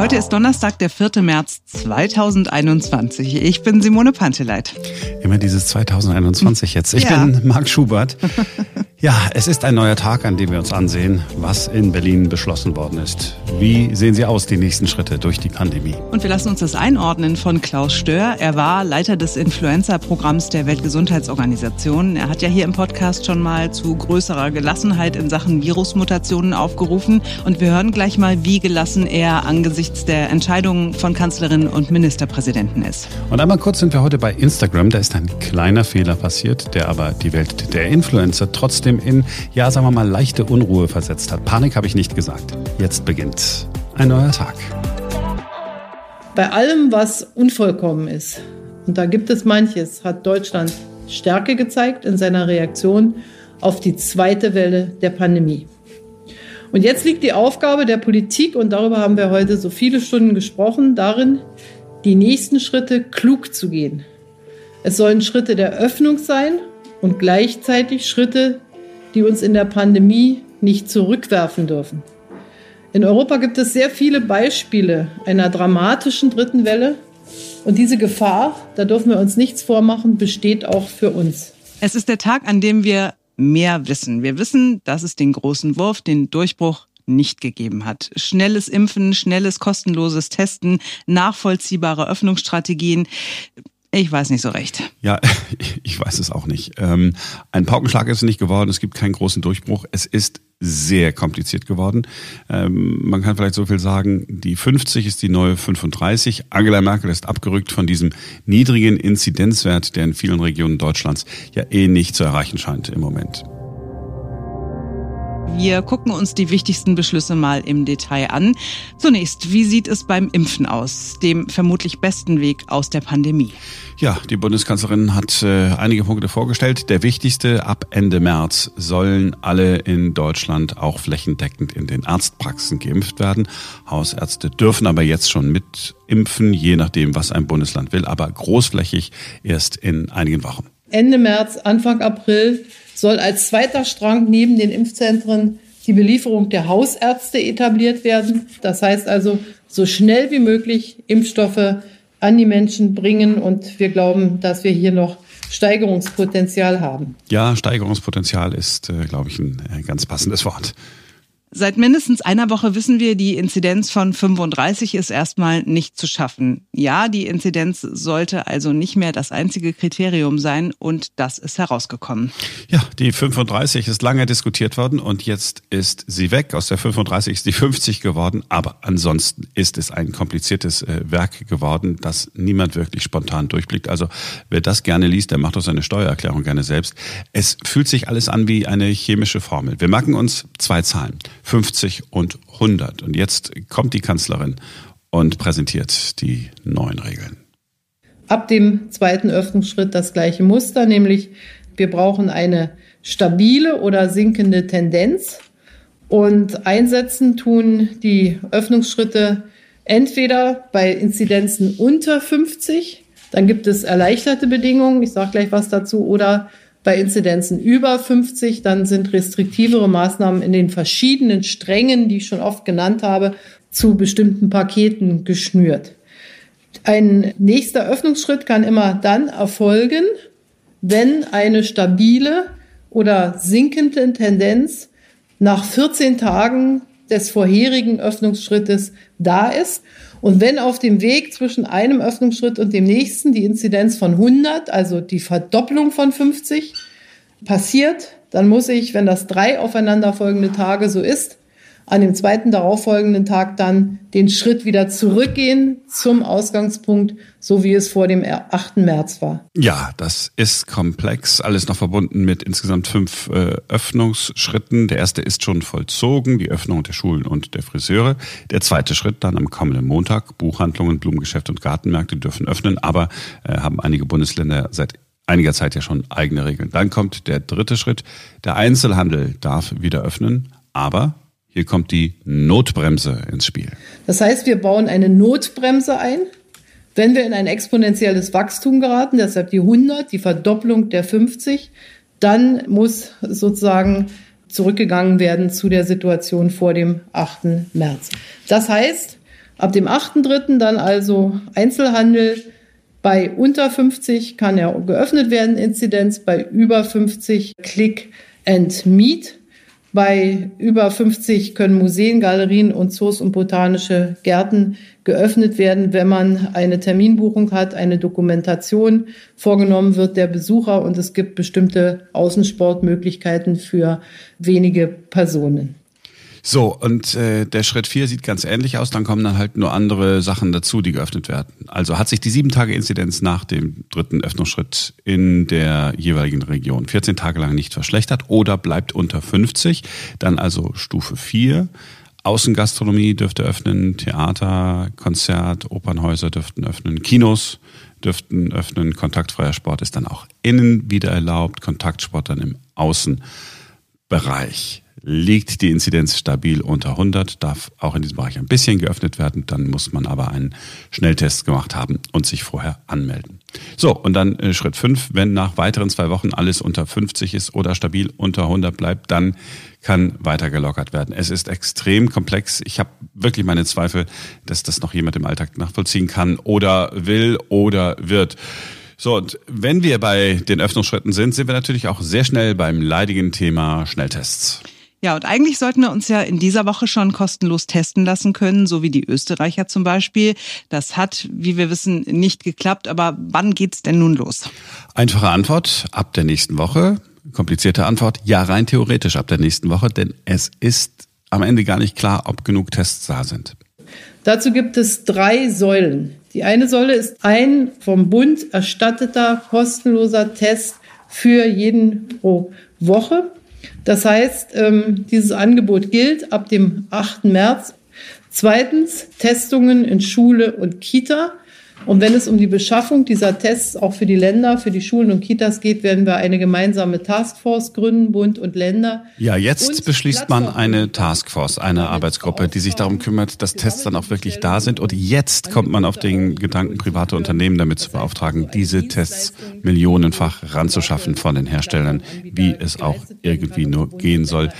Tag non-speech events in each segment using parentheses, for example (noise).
Heute ist Donnerstag, der 4. März 2021. Ich bin Simone Panteleit. Immer dieses 2021 jetzt. Ich ja. bin Marc Schubert. (laughs) Ja, es ist ein neuer Tag, an dem wir uns ansehen, was in Berlin beschlossen worden ist. Wie sehen Sie aus, die nächsten Schritte durch die Pandemie? Und wir lassen uns das einordnen von Klaus Stör. Er war Leiter des Influenza-Programms der Weltgesundheitsorganisation. Er hat ja hier im Podcast schon mal zu größerer Gelassenheit in Sachen Virusmutationen aufgerufen. Und wir hören gleich mal, wie gelassen er angesichts der Entscheidungen von Kanzlerin und Ministerpräsidenten ist. Und einmal kurz sind wir heute bei Instagram. Da ist ein kleiner Fehler passiert, der aber die Welt der Influencer trotzdem trotzdem in, ja, sagen wir mal, leichte Unruhe versetzt hat. Panik habe ich nicht gesagt. Jetzt beginnt ein neuer Tag. Bei allem, was unvollkommen ist, und da gibt es manches, hat Deutschland Stärke gezeigt in seiner Reaktion auf die zweite Welle der Pandemie. Und jetzt liegt die Aufgabe der Politik, und darüber haben wir heute so viele Stunden gesprochen, darin, die nächsten Schritte klug zu gehen. Es sollen Schritte der Öffnung sein und gleichzeitig Schritte die uns in der Pandemie nicht zurückwerfen dürfen. In Europa gibt es sehr viele Beispiele einer dramatischen dritten Welle. Und diese Gefahr, da dürfen wir uns nichts vormachen, besteht auch für uns. Es ist der Tag, an dem wir mehr wissen. Wir wissen, dass es den großen Wurf, den Durchbruch nicht gegeben hat. Schnelles Impfen, schnelles kostenloses Testen, nachvollziehbare Öffnungsstrategien. Ich weiß nicht so recht. Ja, (laughs) ich weiß es auch nicht. Ähm, ein Paukenschlag ist nicht geworden. Es gibt keinen großen Durchbruch. Es ist sehr kompliziert geworden. Ähm, man kann vielleicht so viel sagen, die 50 ist die neue 35. Angela Merkel ist abgerückt von diesem niedrigen Inzidenzwert, der in vielen Regionen Deutschlands ja eh nicht zu erreichen scheint im Moment. Wir gucken uns die wichtigsten Beschlüsse mal im Detail an. Zunächst, wie sieht es beim Impfen aus, dem vermutlich besten Weg aus der Pandemie? Ja, die Bundeskanzlerin hat äh, einige Punkte vorgestellt. Der wichtigste, ab Ende März sollen alle in Deutschland auch flächendeckend in den Arztpraxen geimpft werden. Hausärzte dürfen aber jetzt schon mit impfen, je nachdem, was ein Bundesland will, aber großflächig erst in einigen Wochen. Ende März, Anfang April soll als zweiter Strang neben den Impfzentren die Belieferung der Hausärzte etabliert werden. Das heißt also, so schnell wie möglich Impfstoffe an die Menschen bringen. Und wir glauben, dass wir hier noch Steigerungspotenzial haben. Ja, Steigerungspotenzial ist, äh, glaube ich, ein ganz passendes Wort. Seit mindestens einer Woche wissen wir, die Inzidenz von 35 ist erstmal nicht zu schaffen. Ja, die Inzidenz sollte also nicht mehr das einzige Kriterium sein und das ist herausgekommen. Ja, die 35 ist lange diskutiert worden und jetzt ist sie weg. Aus der 35 ist die 50 geworden, aber ansonsten ist es ein kompliziertes äh, Werk geworden, das niemand wirklich spontan durchblickt. Also wer das gerne liest, der macht auch seine Steuererklärung gerne selbst. Es fühlt sich alles an wie eine chemische Formel. Wir merken uns zwei Zahlen. 50 und 100. Und jetzt kommt die Kanzlerin und präsentiert die neuen Regeln. Ab dem zweiten Öffnungsschritt das gleiche Muster, nämlich wir brauchen eine stabile oder sinkende Tendenz. Und einsetzen tun die Öffnungsschritte entweder bei Inzidenzen unter 50, dann gibt es erleichterte Bedingungen, ich sage gleich was dazu, oder bei Inzidenzen über 50, dann sind restriktivere Maßnahmen in den verschiedenen Strängen, die ich schon oft genannt habe, zu bestimmten Paketen geschnürt. Ein nächster Öffnungsschritt kann immer dann erfolgen, wenn eine stabile oder sinkende Tendenz nach 14 Tagen des vorherigen Öffnungsschrittes da ist und wenn auf dem Weg zwischen einem Öffnungsschritt und dem nächsten die Inzidenz von 100, also die Verdopplung von 50, passiert, dann muss ich, wenn das drei aufeinanderfolgende Tage so ist, an dem zweiten darauffolgenden Tag dann den Schritt wieder zurückgehen zum Ausgangspunkt, so wie es vor dem 8. März war. Ja, das ist komplex. Alles noch verbunden mit insgesamt fünf äh, Öffnungsschritten. Der erste ist schon vollzogen, die Öffnung der Schulen und der Friseure. Der zweite Schritt dann am kommenden Montag. Buchhandlungen, Blumengeschäfte und Gartenmärkte dürfen öffnen, aber äh, haben einige Bundesländer seit einiger Zeit ja schon eigene Regeln. Dann kommt der dritte Schritt. Der Einzelhandel darf wieder öffnen, aber hier kommt die Notbremse ins Spiel. Das heißt, wir bauen eine Notbremse ein, wenn wir in ein exponentielles Wachstum geraten, deshalb die 100, die Verdopplung der 50, dann muss sozusagen zurückgegangen werden zu der Situation vor dem 8. März. Das heißt, Ab dem 8.3. dann also Einzelhandel. Bei unter 50 kann er geöffnet werden, Inzidenz. Bei über 50 Click and Meet. Bei über 50 können Museen, Galerien und Zoos und botanische Gärten geöffnet werden, wenn man eine Terminbuchung hat, eine Dokumentation vorgenommen wird der Besucher und es gibt bestimmte Außensportmöglichkeiten für wenige Personen. So, und äh, der Schritt vier sieht ganz ähnlich aus, dann kommen dann halt nur andere Sachen dazu, die geöffnet werden. Also hat sich die sieben Tage Inzidenz nach dem dritten Öffnungsschritt in der jeweiligen Region 14 Tage lang nicht verschlechtert oder bleibt unter 50, dann also Stufe vier. Außengastronomie dürfte öffnen, Theater, Konzert, Opernhäuser dürften öffnen, Kinos dürften öffnen, kontaktfreier Sport ist dann auch innen wieder erlaubt, Kontaktsport dann im Außenbereich liegt die Inzidenz stabil unter 100, darf auch in diesem Bereich ein bisschen geöffnet werden. Dann muss man aber einen Schnelltest gemacht haben und sich vorher anmelden. So, und dann äh, Schritt 5, wenn nach weiteren zwei Wochen alles unter 50 ist oder stabil unter 100 bleibt, dann kann weiter gelockert werden. Es ist extrem komplex. Ich habe wirklich meine Zweifel, dass das noch jemand im Alltag nachvollziehen kann oder will oder wird. So, und wenn wir bei den Öffnungsschritten sind, sind wir natürlich auch sehr schnell beim leidigen Thema Schnelltests. Ja, und eigentlich sollten wir uns ja in dieser Woche schon kostenlos testen lassen können, so wie die Österreicher zum Beispiel. Das hat, wie wir wissen, nicht geklappt. Aber wann geht's denn nun los? Einfache Antwort, ab der nächsten Woche. Komplizierte Antwort, ja, rein theoretisch ab der nächsten Woche, denn es ist am Ende gar nicht klar, ob genug Tests da sind. Dazu gibt es drei Säulen. Die eine Säule ist ein vom Bund erstatteter kostenloser Test für jeden pro Woche. Das heißt, ähm, dieses Angebot gilt ab dem 8. März. Zweitens, Testungen in Schule und Kita. Und wenn es um die Beschaffung dieser Tests auch für die Länder, für die Schulen und Kitas geht, werden wir eine gemeinsame Taskforce gründen, Bund und Länder. Ja, jetzt beschließt man eine Taskforce, eine Arbeitsgruppe, die sich darum kümmert, dass Tests dann auch wirklich da sind. Und jetzt kommt man auf den Gedanken, private Unternehmen damit zu beauftragen, diese Tests millionenfach ranzuschaffen von den Herstellern, wie es auch irgendwie nur gehen soll.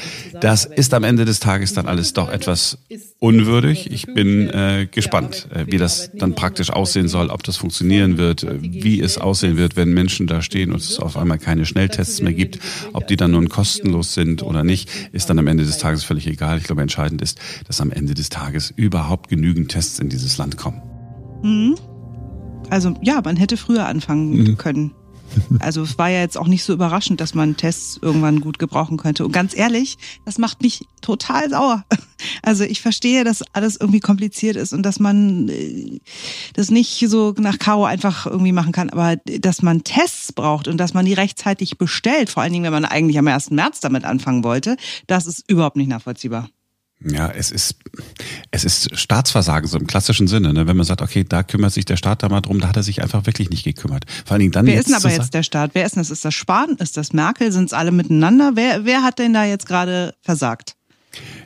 Das ist am Ende des Tages dann alles doch etwas unwürdig. Ich bin äh, gespannt, äh, wie das dann praktisch aussehen soll, ob das funktionieren wird, wie es aussehen wird, wenn Menschen da stehen und es auf einmal keine Schnelltests mehr gibt. Ob die dann nun kostenlos sind oder nicht, ist dann am Ende des Tages völlig egal. Ich glaube, entscheidend ist, dass am Ende des Tages überhaupt genügend Tests in dieses Land kommen. Mhm. Also ja, man hätte früher anfangen mhm. können. Also es war ja jetzt auch nicht so überraschend, dass man Tests irgendwann gut gebrauchen könnte. Und ganz ehrlich, das macht mich total sauer. (laughs) Also ich verstehe, dass alles irgendwie kompliziert ist und dass man äh, das nicht so nach Karo einfach irgendwie machen kann, aber dass man Tests braucht und dass man die rechtzeitig bestellt, vor allen Dingen, wenn man eigentlich am 1. März damit anfangen wollte, das ist überhaupt nicht nachvollziehbar. Ja, es ist, es ist Staatsversagen so im klassischen Sinne, ne? wenn man sagt, okay, da kümmert sich der Staat da mal drum, da hat er sich einfach wirklich nicht gekümmert. Vor allen Dingen dann wer ist denn aber jetzt der Staat? Wer ist denn das? Ist das Spahn? Ist das Merkel? Sind es alle miteinander? Wer, wer hat denn da jetzt gerade versagt?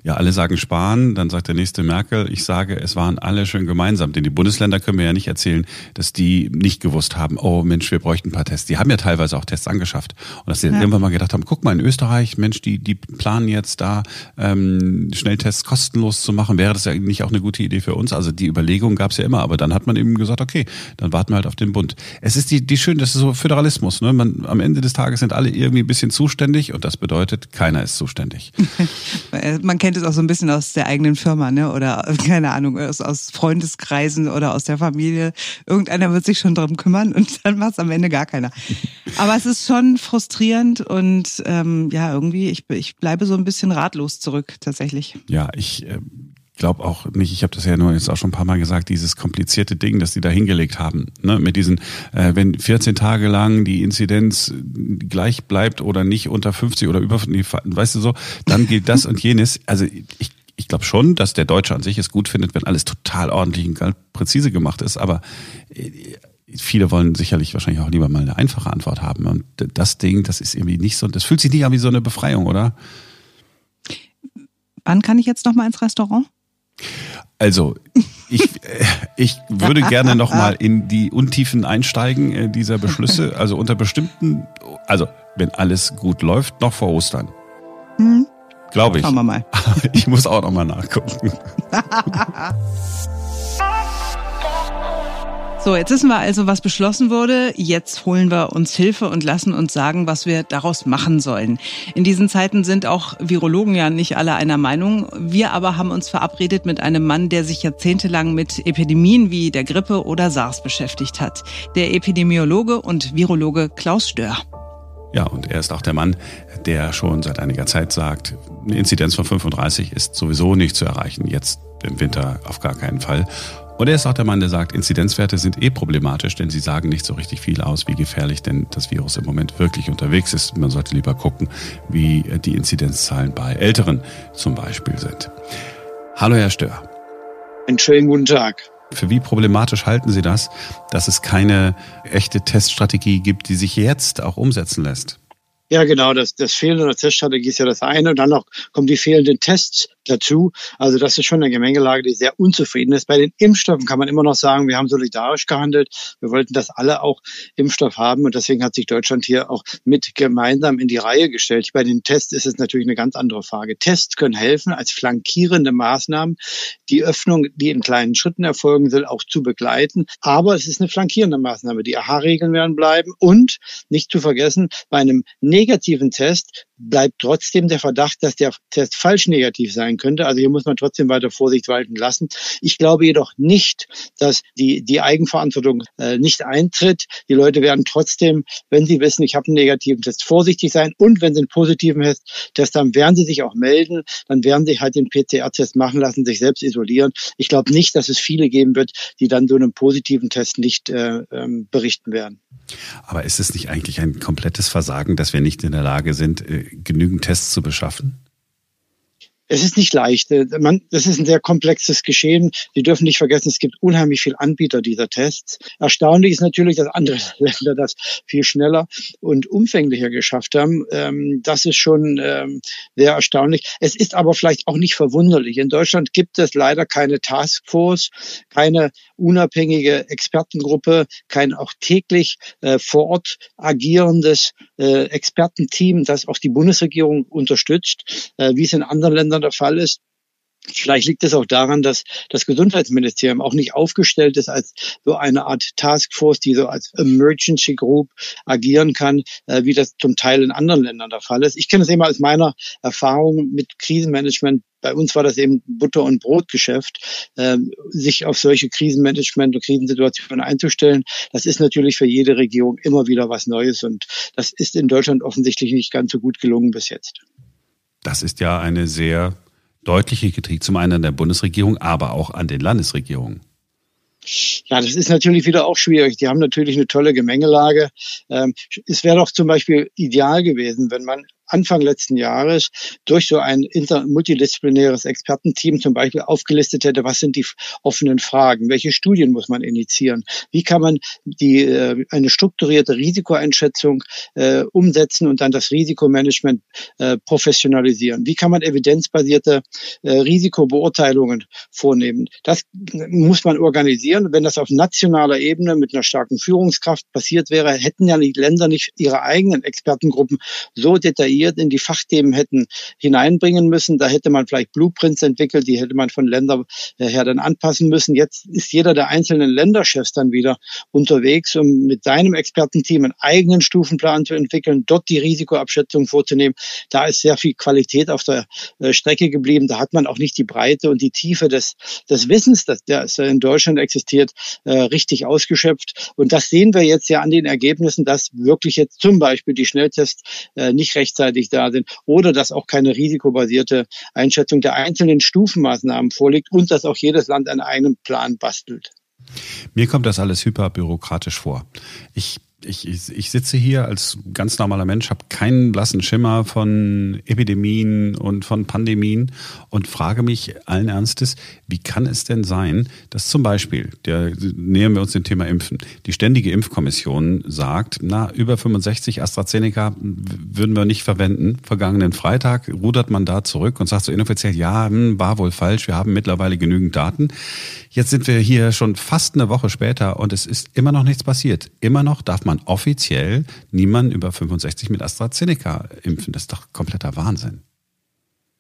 Ja, alle sagen Spahn, dann sagt der nächste Merkel. Ich sage, es waren alle schön gemeinsam, denn die Bundesländer können mir ja nicht erzählen, dass die nicht gewusst haben, oh Mensch, wir bräuchten ein paar Tests. Die haben ja teilweise auch Tests angeschafft. Und dass sie ja. irgendwann mal gedacht haben, guck mal, in Österreich, Mensch, die, die planen jetzt da ähm, Schnelltests kostenlos zu machen. Wäre das ja nicht auch eine gute Idee für uns? Also die Überlegung gab es ja immer, aber dann hat man eben gesagt, okay, dann warten wir halt auf den Bund. Es ist die, die schön, das ist so Föderalismus. Ne? Man, am Ende des Tages sind alle irgendwie ein bisschen zuständig und das bedeutet, keiner ist zuständig. (laughs) man kennt es auch so ein bisschen aus der eigenen Firma, ne? Oder (laughs) keine Ahnung, aus, aus Freundeskreisen oder aus der Familie. Irgendeiner wird sich schon darum kümmern und (laughs) dann macht es am Ende gar keiner. Aber es ist schon frustrierend und ähm, ja, irgendwie, ich, ich bleibe so ein bisschen ratlos zurück, tatsächlich. Ja, ich äh, glaube auch nicht, ich habe das ja nur jetzt auch schon ein paar Mal gesagt, dieses komplizierte Ding, das die da hingelegt haben, ne, mit diesen, äh, wenn 14 Tage lang die Inzidenz gleich bleibt oder nicht unter 50 oder über, nee, weißt du so, dann gilt das und jenes. Also ich, ich glaube schon, dass der Deutsche an sich es gut findet, wenn alles total ordentlich und präzise gemacht ist, aber äh, viele wollen sicherlich wahrscheinlich auch lieber mal eine einfache Antwort haben. Und das Ding, das ist irgendwie nicht so, das fühlt sich nicht an wie so eine Befreiung, oder? Wann kann ich jetzt noch mal ins Restaurant? Also, ich, äh, ich würde gerne nochmal in die Untiefen einsteigen äh, dieser Beschlüsse. Also unter bestimmten, also wenn alles gut läuft, noch vor Ostern. Hm. Glaube ich. Schauen wir mal. (laughs) Ich muss auch nochmal nachgucken. (laughs) So, jetzt wissen wir also, was beschlossen wurde. Jetzt holen wir uns Hilfe und lassen uns sagen, was wir daraus machen sollen. In diesen Zeiten sind auch Virologen ja nicht alle einer Meinung. Wir aber haben uns verabredet mit einem Mann, der sich jahrzehntelang mit Epidemien wie der Grippe oder SARS beschäftigt hat. Der Epidemiologe und Virologe Klaus Stör. Ja, und er ist auch der Mann, der schon seit einiger Zeit sagt, eine Inzidenz von 35 ist sowieso nicht zu erreichen. Jetzt im Winter auf gar keinen Fall. Und er ist auch der Mann, der sagt, Inzidenzwerte sind eh problematisch, denn sie sagen nicht so richtig viel aus, wie gefährlich denn das Virus im Moment wirklich unterwegs ist. Man sollte lieber gucken, wie die Inzidenzzahlen bei Älteren zum Beispiel sind. Hallo, Herr Stör. Einen schönen guten Tag. Für wie problematisch halten Sie das, dass es keine echte Teststrategie gibt, die sich jetzt auch umsetzen lässt? Ja, genau. Das, das Fehlen der Teststrategie ist ja das eine. Und dann noch kommen die fehlenden Tests dazu. Also das ist schon eine Gemengelage, die sehr unzufrieden ist. Bei den Impfstoffen kann man immer noch sagen, wir haben solidarisch gehandelt. Wir wollten, dass alle auch Impfstoff haben und deswegen hat sich Deutschland hier auch mit gemeinsam in die Reihe gestellt. Bei den Tests ist es natürlich eine ganz andere Frage. Tests können helfen als flankierende Maßnahmen, die Öffnung, die in kleinen Schritten erfolgen soll, auch zu begleiten. Aber es ist eine flankierende Maßnahme. Die AHA-Regeln werden bleiben und nicht zu vergessen, bei einem negativen Test bleibt trotzdem der Verdacht, dass der Test falsch negativ sein könnte. Also hier muss man trotzdem weiter Vorsicht walten lassen. Ich glaube jedoch nicht, dass die, die Eigenverantwortung äh, nicht eintritt. Die Leute werden trotzdem, wenn sie wissen, ich habe einen negativen Test, vorsichtig sein. Und wenn sie einen positiven Test haben, werden sie sich auch melden. Dann werden sie halt den PCR-Test machen lassen, sich selbst isolieren. Ich glaube nicht, dass es viele geben wird, die dann so einen positiven Test nicht äh, ähm, berichten werden. Aber ist es nicht eigentlich ein komplettes Versagen, dass wir nicht in der Lage sind, äh, genügend Tests zu beschaffen? Es ist nicht leicht. Äh, man, das ist ein sehr komplexes Geschehen. Sie dürfen nicht vergessen, es gibt unheimlich viele Anbieter dieser Tests. Erstaunlich ist natürlich, dass andere (laughs) Länder das viel schneller und umfänglicher geschafft haben. Ähm, das ist schon ähm, sehr erstaunlich. Es ist aber vielleicht auch nicht verwunderlich. In Deutschland gibt es leider keine Taskforce, keine unabhängige Expertengruppe, kein auch täglich äh, vor Ort agierendes äh, Expertenteam, das auch die Bundesregierung unterstützt, äh, wie es in anderen Ländern der Fall ist. Vielleicht liegt es auch daran, dass das Gesundheitsministerium auch nicht aufgestellt ist als so eine Art Taskforce, die so als Emergency Group agieren kann, äh, wie das zum Teil in anderen Ländern der Fall ist. Ich kenne es eben aus meiner Erfahrung mit Krisenmanagement. Bei uns war das eben Butter- und Brotgeschäft, äh, sich auf solche Krisenmanagement und Krisensituationen einzustellen. Das ist natürlich für jede Regierung immer wieder was Neues und das ist in Deutschland offensichtlich nicht ganz so gut gelungen bis jetzt. Das ist ja eine sehr deutliche Kritik zum einen an der Bundesregierung, aber auch an den Landesregierungen. Ja, das ist natürlich wieder auch schwierig. Die haben natürlich eine tolle Gemengelage. Ähm, es wäre doch zum Beispiel ideal gewesen, wenn man Anfang letzten Jahres durch so ein multidisziplinäres Expertenteam zum Beispiel aufgelistet hätte, was sind die offenen Fragen, welche Studien muss man initiieren, wie kann man die äh, eine strukturierte Risikoeinschätzung äh, umsetzen und dann das Risikomanagement äh, professionalisieren, wie kann man evidenzbasierte äh, Risikobeurteilungen vornehmen. Das muss man organisieren. Wenn das auf nationaler Ebene mit einer starken Führungskraft passiert wäre, hätten ja die Länder nicht ihre eigenen Expertengruppen so detailliert detailliert in die Fachthemen hätten hineinbringen müssen. Da hätte man vielleicht Blueprints entwickelt, die hätte man von Ländern her dann anpassen müssen. Jetzt ist jeder der einzelnen Länderchefs dann wieder unterwegs, um mit seinem Expertenteam einen eigenen Stufenplan zu entwickeln, dort die Risikoabschätzung vorzunehmen. Da ist sehr viel Qualität auf der äh, Strecke geblieben. Da hat man auch nicht die Breite und die Tiefe des, des Wissens, das in Deutschland existiert, äh, richtig ausgeschöpft. Und das sehen wir jetzt ja an den Ergebnissen, dass wirklich jetzt zum Beispiel die Schnelltests äh, nicht rechtzeitig rechtzeitig da sind oder dass auch keine risikobasierte Einschätzung der einzelnen Stufenmaßnahmen vorliegt und dass auch jedes Land einen eigenen Plan bastelt. Mir kommt das alles hyperbürokratisch vor. Ich ich, ich, sitze hier als ganz normaler Mensch, habe keinen blassen Schimmer von Epidemien und von Pandemien und frage mich allen Ernstes, wie kann es denn sein, dass zum Beispiel, der, nähern wir uns dem Thema Impfen, die Ständige Impfkommission sagt, na, über 65 AstraZeneca würden wir nicht verwenden. Vergangenen Freitag rudert man da zurück und sagt so inoffiziell, ja, hm, war wohl falsch, wir haben mittlerweile genügend Daten. Jetzt sind wir hier schon fast eine Woche später und es ist immer noch nichts passiert. Immer noch darf man offiziell niemanden über 65 mit AstraZeneca impfen. Das ist doch kompletter Wahnsinn.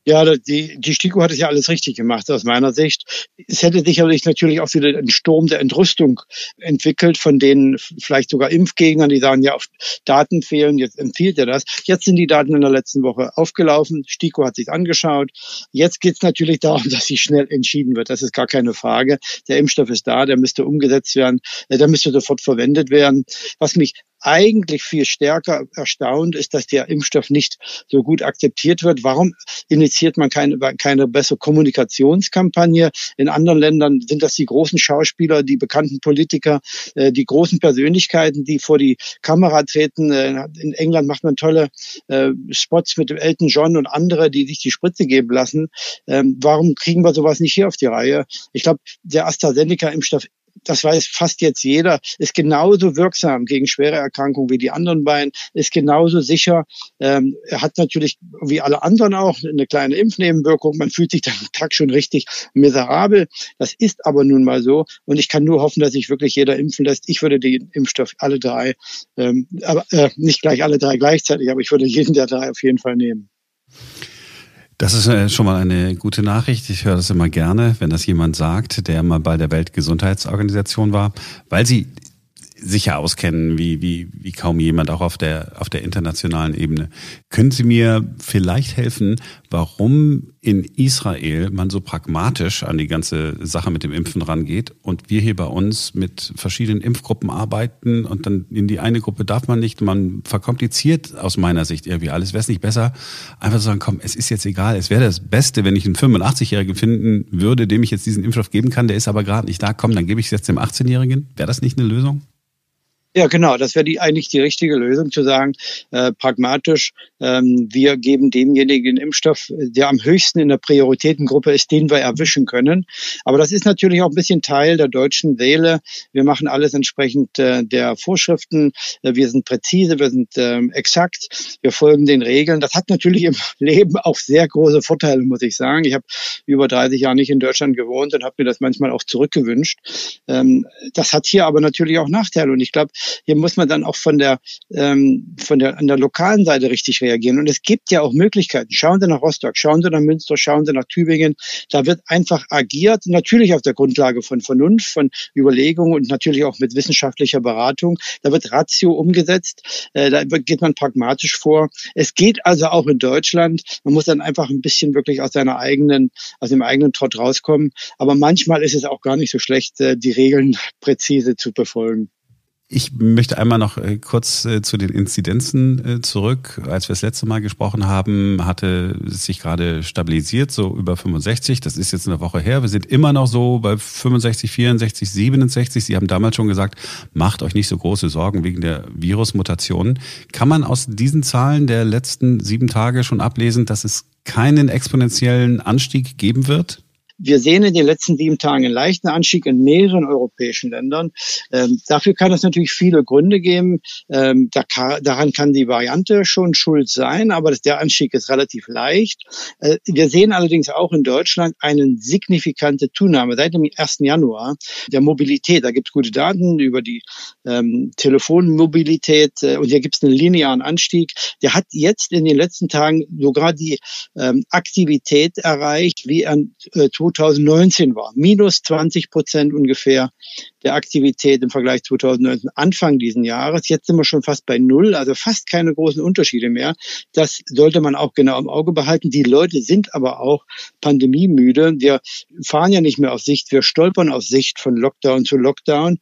Ja, die, die STIKO hat es ja alles richtig gemacht aus meiner Sicht. Es hätte sicherlich natürlich auch wieder einen Sturm der Entrüstung entwickelt, von denen vielleicht sogar Impfgegnern, die sagen, ja, Daten fehlen, jetzt empfiehlt er das. Jetzt sind die Daten in der letzten Woche aufgelaufen. STIKO hat sich angeschaut. Jetzt geht es natürlich darum, (laughs) dass sie schnell entschieden wird. Das ist gar keine Frage. Der Impfstoff ist da, der müsste umgesetzt werden, äh, der müsste sofort verwendet werden. Was mich eigentlich viel stärker erstaunt, ist, dass der Impfstoff nicht so gut akzeptiert wird. Warum initiiert man keine, keine bessere Kommunikationskampagne? In anderen Ländern sind das die großen Schauspieler, die bekannten Politiker, äh, die großen Persönlichkeiten, die vor die Kamera treten. Äh, in England macht man tolle äh, Spots mit Elton John und andere, die sich die Spritze geben lassen. Ähm, warum kriegen wir sowas nicht hier auf die Reihe? Ich glaube, der AstraZeneca-Impfstoff das weiß fast jetzt jeder, ist genauso wirksam gegen schwere Erkrankungen wie die anderen beiden, ist genauso sicher. Ähm, er hat natürlich wie alle anderen auch eine kleine Impfnebenwirkung. Man fühlt sich dann am Tag schon richtig miserabel. Das ist aber nun mal so. Und ich kann nur hoffen, dass sich wirklich jeder impfen lässt. Ich würde den Impfstoff alle drei, ähm, aber äh, nicht gleich alle drei gleichzeitig, aber ich würde jeden der drei auf jeden Fall nehmen. Das ist äh, schon mal eine gute Nachricht. Ich höre das immer gerne, wenn das jemand sagt, der mal bei der Weltgesundheitsorganisation war, weil sie sicher auskennen, wie, wie, wie kaum jemand, auch auf der, auf der internationalen Ebene. Können Sie mir vielleicht helfen, warum in Israel man so pragmatisch an die ganze Sache mit dem Impfen rangeht und wir hier bei uns mit verschiedenen Impfgruppen arbeiten und dann in die eine Gruppe darf man nicht, man verkompliziert aus meiner Sicht irgendwie alles. Wäre es nicht besser, einfach zu sagen, komm, es ist jetzt egal, es wäre das Beste, wenn ich einen 85-Jährigen finden würde, dem ich jetzt diesen Impfstoff geben kann, der ist aber gerade nicht da, komm, dann gebe ich es jetzt dem 18-Jährigen. Wäre das nicht eine Lösung? Ja, genau. Das wäre die, eigentlich die richtige Lösung, zu sagen, äh, pragmatisch, ähm, wir geben demjenigen Impfstoff, der am höchsten in der Prioritätengruppe ist, den wir erwischen können. Aber das ist natürlich auch ein bisschen Teil der deutschen Wähle. Wir machen alles entsprechend äh, der Vorschriften. Äh, wir sind präzise, wir sind äh, exakt, wir folgen den Regeln. Das hat natürlich im (laughs) Leben auch sehr große Vorteile, muss ich sagen. Ich habe über 30 Jahre nicht in Deutschland gewohnt und habe mir das manchmal auch zurückgewünscht. Ähm, das hat hier aber natürlich auch Nachteile. Und ich glaube, hier muss man dann auch von der, ähm, von der, an der lokalen Seite richtig reagieren. Und es gibt ja auch Möglichkeiten. Schauen Sie nach Rostock, schauen Sie nach Münster, schauen Sie nach Tübingen. Da wird einfach agiert, natürlich auf der Grundlage von Vernunft, von Überlegungen und natürlich auch mit wissenschaftlicher Beratung. Da wird Ratio umgesetzt, äh, da geht man pragmatisch vor. Es geht also auch in Deutschland. Man muss dann einfach ein bisschen wirklich aus seiner eigenen, aus dem eigenen Trott rauskommen. Aber manchmal ist es auch gar nicht so schlecht, äh, die Regeln präzise zu befolgen. Ich möchte einmal noch äh, kurz äh, zu den Inzidenzen äh, zurück. Als wir das letzte Mal gesprochen haben, hatte es sich gerade stabilisiert, so über 65. Das ist jetzt eine Woche her. Wir sind immer noch so bei 65, 64, 67. Sie haben damals schon gesagt, macht euch nicht so große Sorgen wegen der Virusmutationen. Kann man aus diesen Zahlen der letzten sieben Tage schon ablesen, dass es keinen exponentiellen Anstieg geben wird? Wir sehen in den letzten sieben Tagen einen leichten Anstieg in mehreren europäischen Ländern. Ähm, dafür kann es natürlich viele Gründe geben. Ähm, da kann, daran kann die Variante schon schuld sein, aber der Anstieg ist relativ leicht. Äh, wir sehen allerdings auch in Deutschland eine signifikante Zunahme seit dem 1. Januar der Mobilität. Da gibt es gute Daten über die ähm, Telefonmobilität äh, und hier gibt es einen linearen Anstieg. Der hat jetzt in den letzten Tagen sogar die ähm, Aktivität erreicht, wie an äh, 2019 war. Minus 20 Prozent ungefähr der Aktivität im Vergleich 2019 Anfang diesen Jahres. Jetzt sind wir schon fast bei Null, also fast keine großen Unterschiede mehr. Das sollte man auch genau im Auge behalten. Die Leute sind aber auch pandemiemüde. Wir fahren ja nicht mehr auf Sicht, wir stolpern auf Sicht von Lockdown zu Lockdown.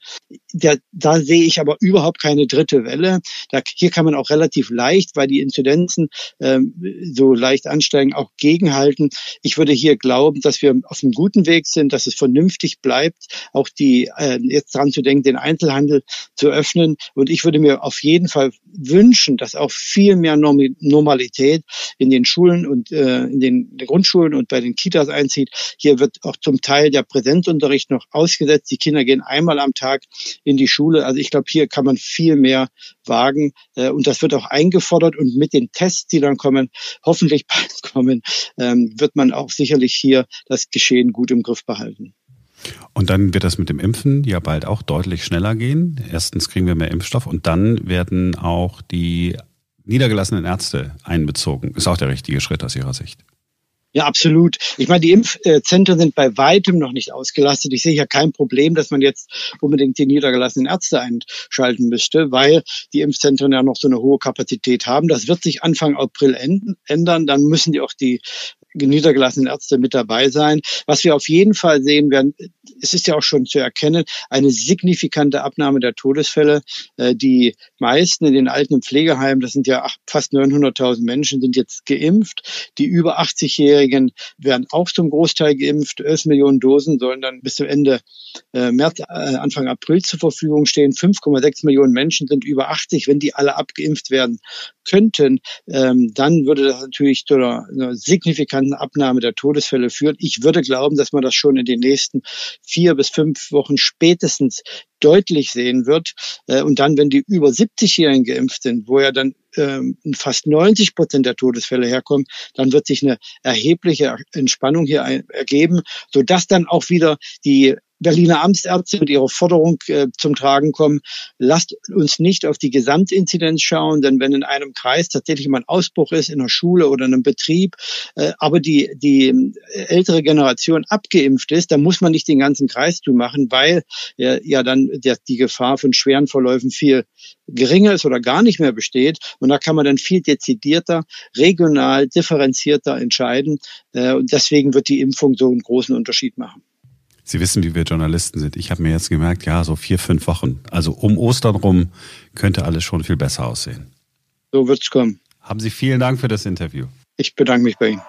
Da, da sehe ich aber überhaupt keine dritte Welle. Da, hier kann man auch relativ leicht, weil die Inzidenzen ähm, so leicht ansteigen, auch gegenhalten. Ich würde hier glauben, dass wir auf einem guten Weg sind, dass es vernünftig bleibt. Auch die äh, jetzt dran zu denken, den Einzelhandel zu öffnen. Und ich würde mir auf jeden Fall wünschen, dass auch viel mehr Normalität in den Schulen und äh, in den Grundschulen und bei den Kitas einzieht. Hier wird auch zum Teil der Präsenzunterricht noch ausgesetzt. Die Kinder gehen einmal am Tag in die Schule. Also ich glaube, hier kann man viel mehr wagen. Äh, und das wird auch eingefordert. Und mit den Tests, die dann kommen, hoffentlich bald (laughs) kommen, ähm, wird man auch sicherlich hier das Geschehen gut im Griff behalten. Und dann wird das mit dem Impfen ja bald auch deutlich schneller gehen. Erstens kriegen wir mehr Impfstoff und dann werden auch die niedergelassenen Ärzte einbezogen. Ist auch der richtige Schritt aus Ihrer Sicht. Ja, absolut. Ich meine, die Impfzentren sind bei weitem noch nicht ausgelastet. Ich sehe ja kein Problem, dass man jetzt unbedingt die niedergelassenen Ärzte einschalten müsste, weil die Impfzentren ja noch so eine hohe Kapazität haben. Das wird sich Anfang April ändern. Dann müssen die auch die niedergelassenen Ärzte mit dabei sein. Was wir auf jeden Fall sehen werden, es ist ja auch schon zu erkennen, eine signifikante Abnahme der Todesfälle. Äh, die meisten in den alten Pflegeheimen, das sind ja fast 900.000 Menschen, sind jetzt geimpft. Die über 80-Jährigen werden auch zum Großteil geimpft. 11 Millionen Dosen sollen dann bis zum Ende äh, März, äh, Anfang April zur Verfügung stehen. 5,6 Millionen Menschen sind über 80. Wenn die alle abgeimpft werden könnten, ähm, dann würde das natürlich zu einer, einer signifikanten Abnahme der Todesfälle führen. Ich würde glauben, dass man das schon in den nächsten vier bis fünf Wochen spätestens deutlich sehen wird. Äh, und dann, wenn die über 70-Jährigen geimpft sind, wo ja dann ähm, fast 90 Prozent der Todesfälle herkommen, dann wird sich eine erhebliche Entspannung hier ergeben, sodass dann auch wieder die Berliner Amtsärzte mit ihrer Forderung äh, zum Tragen kommen, lasst uns nicht auf die Gesamtinzidenz schauen, denn wenn in einem Kreis tatsächlich mal ein Ausbruch ist, in einer Schule oder in einem Betrieb, äh, aber die, die ältere Generation abgeimpft ist, dann muss man nicht den ganzen Kreis zu machen, weil äh, ja dann der, die Gefahr von schweren Verläufen viel geringer ist oder gar nicht mehr besteht. Und da kann man dann viel dezidierter, regional, differenzierter entscheiden. Äh, und deswegen wird die Impfung so einen großen Unterschied machen. Sie wissen, wie wir Journalisten sind. Ich habe mir jetzt gemerkt, ja, so vier, fünf Wochen. Also um Ostern rum könnte alles schon viel besser aussehen. So wird's kommen. Haben Sie vielen Dank für das Interview. Ich bedanke mich bei Ihnen.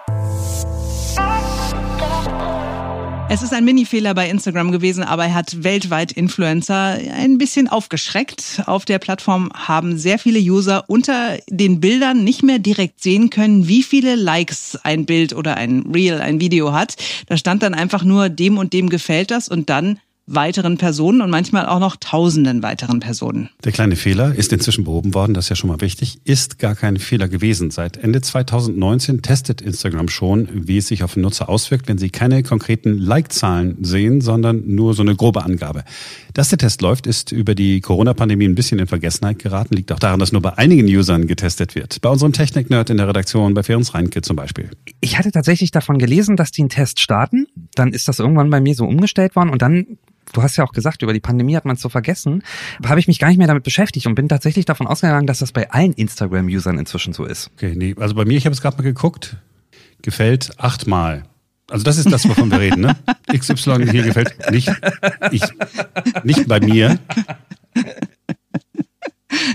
Es ist ein Mini-Fehler bei Instagram gewesen, aber er hat weltweit Influencer ein bisschen aufgeschreckt. Auf der Plattform haben sehr viele User unter den Bildern nicht mehr direkt sehen können, wie viele Likes ein Bild oder ein Reel, ein Video hat. Da stand dann einfach nur dem und dem gefällt das und dann weiteren Personen und manchmal auch noch tausenden weiteren Personen. Der kleine Fehler ist inzwischen behoben worden, das ist ja schon mal wichtig, ist gar kein Fehler gewesen. Seit Ende 2019 testet Instagram schon, wie es sich auf den Nutzer auswirkt, wenn sie keine konkreten Like-Zahlen sehen, sondern nur so eine grobe Angabe. Dass der Test läuft, ist über die Corona-Pandemie ein bisschen in Vergessenheit geraten, liegt auch daran, dass nur bei einigen Usern getestet wird. Bei unserem Technik-Nerd in der Redaktion, bei Ferenc Reinke zum Beispiel. Ich hatte tatsächlich davon gelesen, dass die einen Test starten. Dann ist das irgendwann bei mir so umgestellt worden und dann du hast ja auch gesagt, über die Pandemie hat man es so vergessen, habe ich mich gar nicht mehr damit beschäftigt und bin tatsächlich davon ausgegangen, dass das bei allen Instagram-Usern inzwischen so ist. Okay, nee, also bei mir, ich habe es gerade mal geguckt, gefällt achtmal. Also das ist das, wovon wir reden, ne? (laughs) XY hier gefällt nicht, ich, nicht bei mir.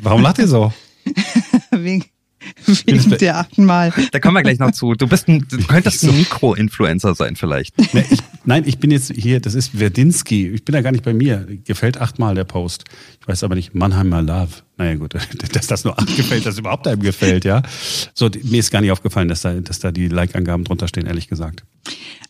Warum lacht ihr so? (laughs) Wegen, Wegen der achten Mal. Da kommen wir gleich noch zu. Du bist ein, du könntest ein Mikro-Influencer sein vielleicht. (laughs) Nee, ich, nein, ich bin jetzt hier, das ist Werdinski. Ich bin ja gar nicht bei mir. Gefällt achtmal der Post. Ich weiß aber nicht, Mannheimer Love. Naja gut, (laughs) dass das nur acht gefällt, dass überhaupt einem gefällt, ja. So, mir ist gar nicht aufgefallen, dass da, dass da die Like-Angaben drunter stehen, ehrlich gesagt.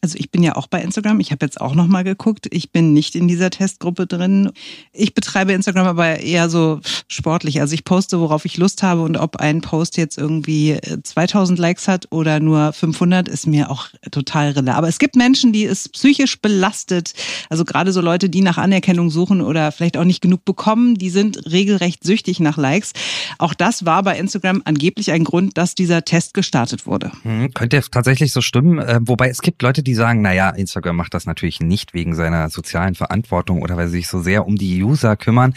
Also ich bin ja auch bei Instagram. Ich habe jetzt auch nochmal geguckt. Ich bin nicht in dieser Testgruppe drin. Ich betreibe Instagram aber eher so sportlich. Also ich poste, worauf ich Lust habe und ob ein Post jetzt irgendwie 2000 Likes hat oder nur 500, ist mir auch total rille. Aber es gibt Menschen, die es psychisch belastet. Also gerade so Leute, die nach Anerkennung suchen oder vielleicht auch nicht genug bekommen, die sind regelrecht süchtig nach Likes. Auch das war bei Instagram angeblich ein Grund, dass dieser Test gestartet wurde. Hm, könnte tatsächlich so stimmen. Äh, wobei es gibt Leute, die sagen, naja, Instagram macht das natürlich nicht wegen seiner sozialen Verantwortung oder weil sie sich so sehr um die User kümmern.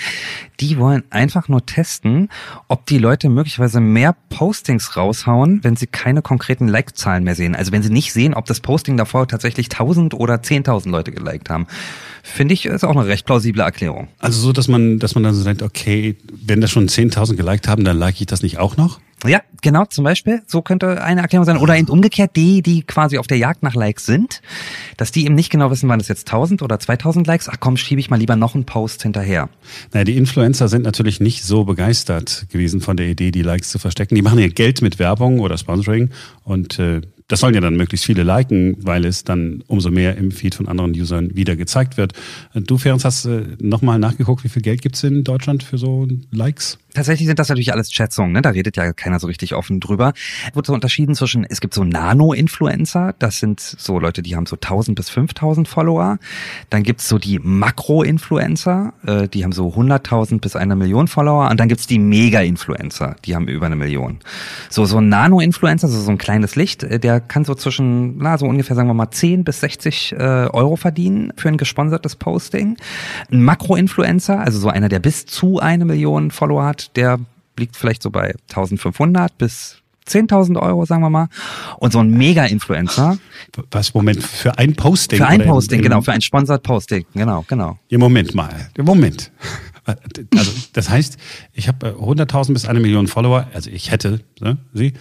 Die wollen einfach nur testen, ob die Leute möglicherweise mehr Postings raushauen, wenn sie keine konkreten Like-Zahlen mehr sehen. Also wenn sie nicht sehen, ob das Posting davor tatsächlich 1000 oder 10.000 Leute geliked haben. Finde ich, ist auch eine recht plausible Erklärung. Also so, dass man, dass man dann so denkt, okay, wenn das schon 10.000 geliked haben, dann like ich das nicht auch noch? Ja, genau, zum Beispiel. So könnte eine Erklärung sein. Oder eben umgekehrt, die, die quasi auf der Jagd nach Likes sind, dass die eben nicht genau wissen, wann es jetzt 1000 oder 2000 Likes. Ach komm, schiebe ich mal lieber noch einen Post hinterher. Naja, die Influencer sind natürlich nicht so begeistert gewesen von der Idee, die Likes zu verstecken. Die machen ja Geld mit Werbung oder Sponsoring und äh, das sollen ja dann möglichst viele liken, weil es dann umso mehr im Feed von anderen Usern wieder gezeigt wird. Du, Ferenc, hast äh, nochmal nachgeguckt, wie viel Geld gibt's in Deutschland für so Likes? Tatsächlich sind das natürlich alles Schätzungen, ne? da redet ja keiner so richtig offen drüber. Wird so unterschieden zwischen, es gibt so Nano-Influencer, das sind so Leute, die haben so 1000 bis 5000 Follower. Dann gibt's so die Makro-Influencer, äh, die haben so 100.000 bis eine Million Follower. Und dann gibt's die Mega-Influencer, die haben über eine Million. So, so ein Nano-Influencer, so, so ein kleines Licht, äh, der kann so zwischen, na, so ungefähr, sagen wir mal, 10 bis 60 äh, Euro verdienen für ein gesponsertes Posting. Ein Makro-Influencer, also so einer, der bis zu eine Million Follower hat, der liegt vielleicht so bei 1500 bis 10.000 Euro, sagen wir mal. Und so ein Mega-Influencer. Was, Moment, für ein Posting? Für ein Posting, im, im, genau, für ein Sponsored Posting, genau, genau. Ja, Moment mal, Moment. Also, das heißt, ich habe 100.000 bis eine Million Follower, also ich hätte ne, sie,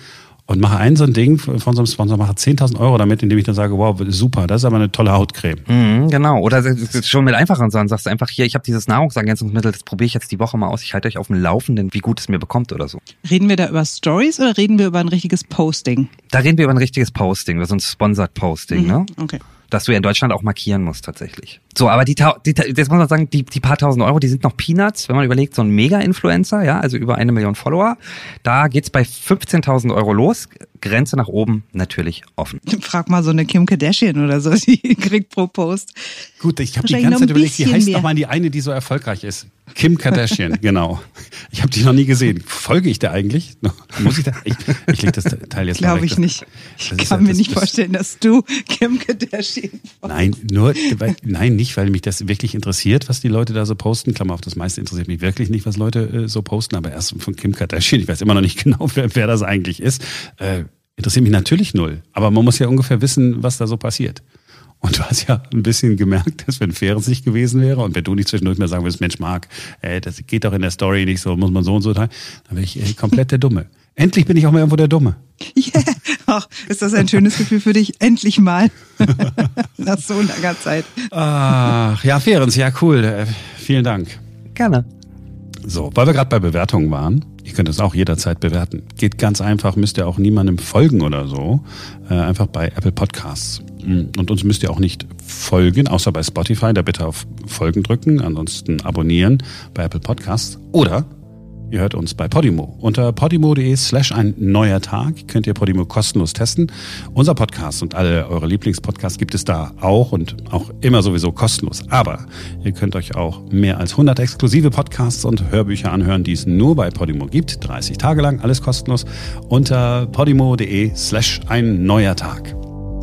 und mache ein so ein Ding von so einem Sponsor, mache 10.000 Euro damit, indem ich dann sage, wow, super, das ist aber eine tolle Hautcreme. Mhm, genau, oder schon mit einfacheren Sachen, sagst du einfach hier, ich habe dieses Nahrungsergänzungsmittel, das probiere ich jetzt die Woche mal aus, ich halte euch auf dem Laufenden, wie gut es mir bekommt oder so. Reden wir da über Stories oder reden wir über ein richtiges Posting? Da reden wir über ein richtiges Posting, über so ein Sponsored Posting, mhm, ne? Okay dass du ja in Deutschland auch markieren musst tatsächlich. So, aber die, die jetzt muss man sagen, die, die paar tausend Euro, die sind noch Peanuts, wenn man überlegt, so ein Mega-Influencer, ja, also über eine Million Follower, da geht's bei 15.000 Euro los. Grenze nach oben natürlich offen. (laughs) Frag mal so eine Kim Kardashian oder so, (laughs) die kriegt pro Post. Gut, ich habe die ganze Zeit überlegt, wie heißt nochmal die eine, die so erfolgreich ist? Kim Kardashian, (laughs) genau. Ich habe die noch nie gesehen. Folge ich der eigentlich? Muss ich da? Ich, ich leg das Teil jetzt Glaube ich nicht. Ich kann ja, mir das, nicht vorstellen, dass du Kim Kardashian folgst. Nein, nur, weil, nein, nicht, weil mich das wirklich interessiert, was die Leute da so posten. Klammer auf, das meiste interessiert mich wirklich nicht, was Leute äh, so posten, aber erst von Kim Kardashian. Ich weiß immer noch nicht genau, wer, wer das eigentlich ist. Äh, interessiert mich natürlich null. Aber man muss ja ungefähr wissen, was da so passiert. Und du hast ja ein bisschen gemerkt, dass wenn Faires nicht gewesen wäre und wenn du nicht zwischendurch mehr sagen würdest, Mensch, Marc, ey, das geht doch in der Story nicht so, muss man so und so teilen, dann wäre ich ey, komplett der Dumme. Endlich bin ich auch mal irgendwo der Dumme. Yeah. Ach, ist das ein schönes Gefühl für dich? Endlich mal. (laughs) Nach so langer Zeit. Ach, ja, Ferenc, ja, cool. Äh, vielen Dank. Gerne. So, weil wir gerade bei Bewertungen waren, ihr könnt es auch jederzeit bewerten. Geht ganz einfach, müsst ihr auch niemandem folgen oder so. Äh, einfach bei Apple Podcasts. Und uns müsst ihr auch nicht folgen, außer bei Spotify, da bitte auf Folgen drücken, ansonsten abonnieren bei Apple Podcasts. Oder Ihr hört uns bei Podimo. Unter podimo.de slash ein neuer Tag könnt ihr Podimo kostenlos testen. Unser Podcast und alle eure Lieblingspodcasts gibt es da auch und auch immer sowieso kostenlos. Aber ihr könnt euch auch mehr als 100 exklusive Podcasts und Hörbücher anhören, die es nur bei Podimo gibt. 30 Tage lang, alles kostenlos. Unter podimo.de slash ein neuer Tag.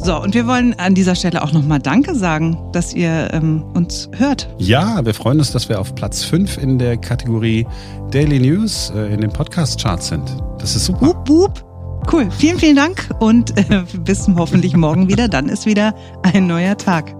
So, und wir wollen an dieser Stelle auch nochmal Danke sagen, dass ihr ähm, uns hört. Ja, wir freuen uns, dass wir auf Platz 5 in der Kategorie Daily News äh, in den Podcast-Charts sind. Das ist super. Wup, wup. Cool, vielen, vielen Dank und äh, (laughs) bis hoffentlich morgen wieder. Dann ist wieder ein neuer Tag.